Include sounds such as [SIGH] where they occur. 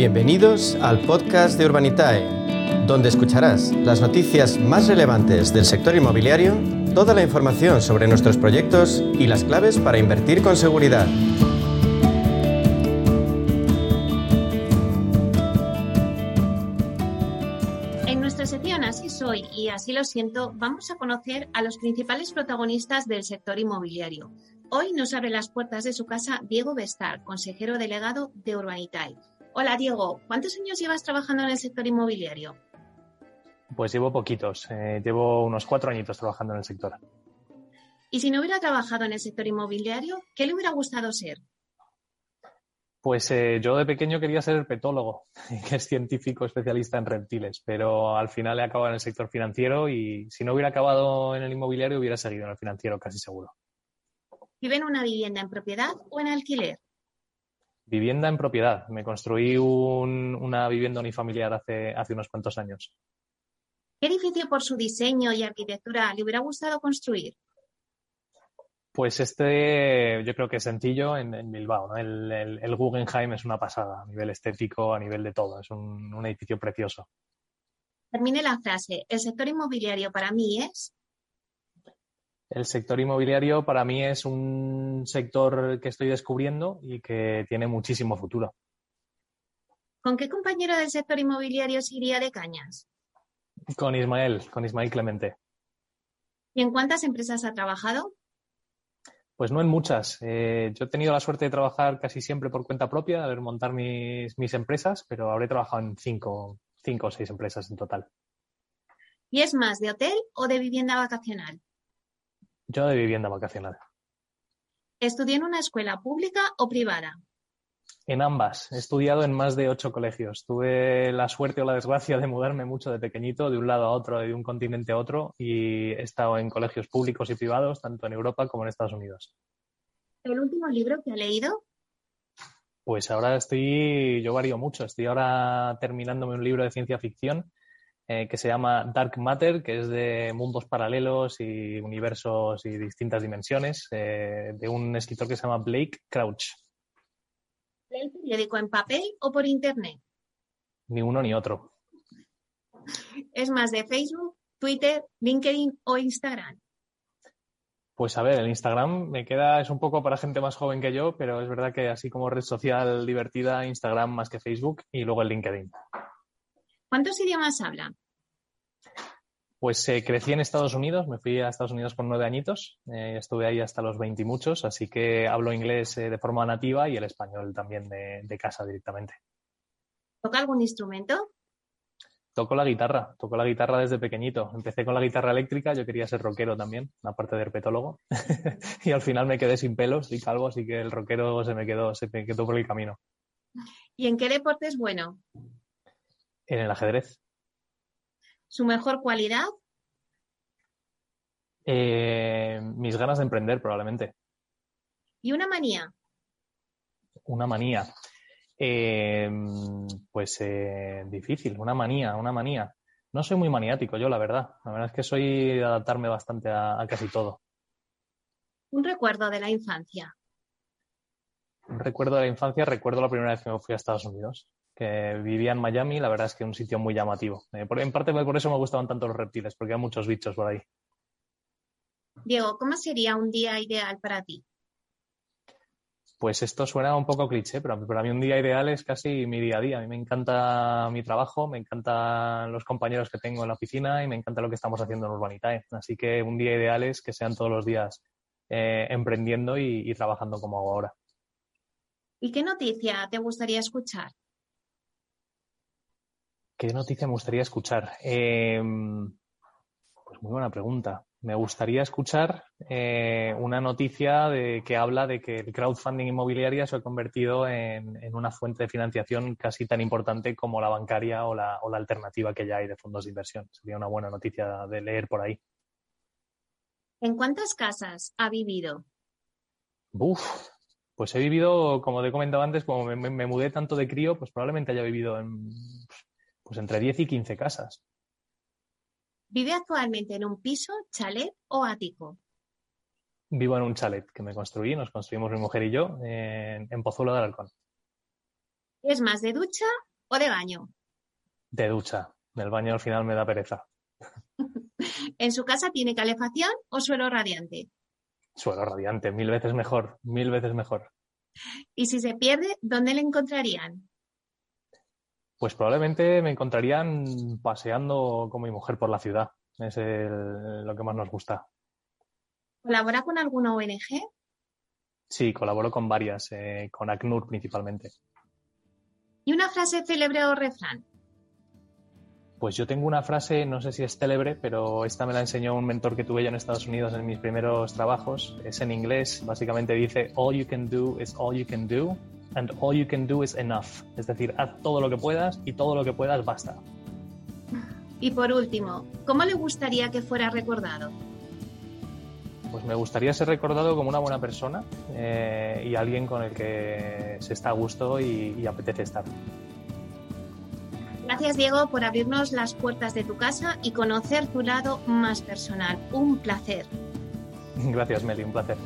Bienvenidos al podcast de Urbanitae, donde escucharás las noticias más relevantes del sector inmobiliario, toda la información sobre nuestros proyectos y las claves para invertir con seguridad. En nuestra sección Así soy y así lo siento, vamos a conocer a los principales protagonistas del sector inmobiliario. Hoy nos abre las puertas de su casa Diego Bestar, consejero delegado de Urbanitae. Hola Diego, ¿cuántos años llevas trabajando en el sector inmobiliario? Pues llevo poquitos, eh, llevo unos cuatro añitos trabajando en el sector. Y si no hubiera trabajado en el sector inmobiliario, ¿qué le hubiera gustado ser? Pues eh, yo de pequeño quería ser herpetólogo, [LAUGHS] que es científico especialista en reptiles, pero al final he acabado en el sector financiero y si no hubiera acabado en el inmobiliario hubiera seguido en el financiero, casi seguro. ¿Vive en una vivienda en propiedad o en alquiler? Vivienda en propiedad. Me construí un- una vivienda unifamiliar hace, hace unos cuantos años. ¿Qué edificio por su diseño y arquitectura le hubiera gustado construir? Pues este yo creo que es sencillo en, en Bilbao. ¿no? El, el- el Guggenheim es una pasada a nivel estético, a nivel de todo. Es un, un edificio precioso. Termine la frase. El sector inmobiliario para mí es. El sector inmobiliario para mí es un sector que estoy descubriendo y que tiene muchísimo futuro. ¿Con qué compañero del sector inmobiliario se iría de cañas? Con Ismael, con Ismael Clemente. ¿Y en cuántas empresas ha trabajado? Pues no en muchas. Eh, yo he tenido la suerte de trabajar casi siempre por cuenta propia, de montar mis, mis empresas, pero habré trabajado en cinco, cinco o seis empresas en total. ¿Y es más de hotel o de vivienda vacacional? Yo de vivienda vacacional. ¿Estudió en una escuela pública o privada? En ambas. He estudiado en más de ocho colegios. Tuve la suerte o la desgracia de mudarme mucho de pequeñito, de un lado a otro, de un continente a otro, y he estado en colegios públicos y privados, tanto en Europa como en Estados Unidos. ¿El último libro que ha leído? Pues ahora estoy, yo varío mucho. Estoy ahora terminándome un libro de ciencia ficción eh, que se llama Dark Matter, que es de mundos paralelos y universos y distintas dimensiones, eh, de un escritor que se llama Blake Crouch. ¿Lee el periódico en papel o por internet? Ni uno ni otro. ¿Es más de Facebook, Twitter, LinkedIn o Instagram? Pues a ver, el Instagram me queda, es un poco para gente más joven que yo, pero es verdad que así como red social divertida, Instagram más que Facebook y luego el LinkedIn. ¿Cuántos idiomas habla? Pues eh, crecí en Estados Unidos, me fui a Estados Unidos con nueve añitos, eh, estuve ahí hasta los 20 y muchos, así que hablo inglés eh, de forma nativa y el español también de, de casa directamente. ¿Toca algún instrumento? Toco la guitarra, toco la guitarra desde pequeñito. Empecé con la guitarra eléctrica, yo quería ser rockero también, aparte de herpetólogo, [LAUGHS] y al final me quedé sin pelos y calvo, así que el rockero se me quedó, se me quedó por el camino. ¿Y en qué deporte es bueno? En el ajedrez. ¿Su mejor cualidad? Eh, mis ganas de emprender, probablemente. ¿Y una manía? Una manía. Eh, pues eh, difícil, una manía, una manía. No soy muy maniático yo, la verdad. La verdad es que soy de adaptarme bastante a, a casi todo. ¿Un recuerdo de la infancia? Un recuerdo de la infancia, recuerdo la primera vez que me fui a Estados Unidos, que vivía en Miami, la verdad es que un sitio muy llamativo. Eh, por- en parte por eso me gustaban tanto los reptiles, porque hay muchos bichos por ahí. Diego, ¿cómo sería un día ideal para ti? Pues esto suena un poco cliché, pero para mí un día ideal es casi mi día a día. A mí me encanta mi trabajo, me encantan los compañeros que tengo en la oficina y me encanta lo que estamos haciendo en Urbanitae. Así que un día ideal es que sean todos los días eh, emprendiendo y, y trabajando como hago ahora. ¿Y qué noticia te gustaría escuchar? ¿Qué noticia me gustaría escuchar? Eh, pues muy buena pregunta. Me gustaría escuchar eh, una noticia de, que habla de que el crowdfunding inmobiliaria se ha convertido en, en una fuente de financiación casi tan importante como la bancaria o la, o la alternativa que ya hay de fondos de inversión. Sería una buena noticia de leer por ahí. ¿En cuántas casas ha vivido? Uf, pues he vivido, como te he comentado antes, como me, me- me mudé tanto de crío, pues probablemente haya vivido en pues entre 10 y 15 casas. ¿Vive actualmente en un piso, chalet o ático? Vivo en un chalet que me construí, nos construimos mi mujer y yo en, en Pozuelo de Alarcón. ¿Es más de ducha o de baño? De ducha. El baño al final me da pereza. [LAUGHS] ¿En su casa tiene calefacción o suelo radiante? Suelo radiante, mil veces mejor, mil veces mejor. Y si se pierde, ¿dónde le encontrarían? Pues probablemente me encontrarían paseando con mi mujer por la ciudad. Es lo que más nos gusta. ¿Colabora con alguna ONG? Sí, colaboro con varias, eh, con ACNUR principalmente. ¿Y una frase célebre o refrán? Pues yo tengo una frase, no sé si es célebre, pero esta me la enseñó un mentor que tuve yo en Estados Unidos en mis primeros trabajos. Es en inglés, básicamente dice, all you can do is all you can do and all you can do is enough. Es decir, haz todo lo que puedas y todo lo que puedas basta. Y por último, ¿cómo le gustaría que fuera recordado? Pues me gustaría ser recordado como una buena persona eh, y alguien con el que se está a gusto y apetece estar. Gracias, Diego, por abrirnos las puertas de tu casa y conocer tu lado más personal. Un placer. [LAUGHS] Gracias, Meli, un placer.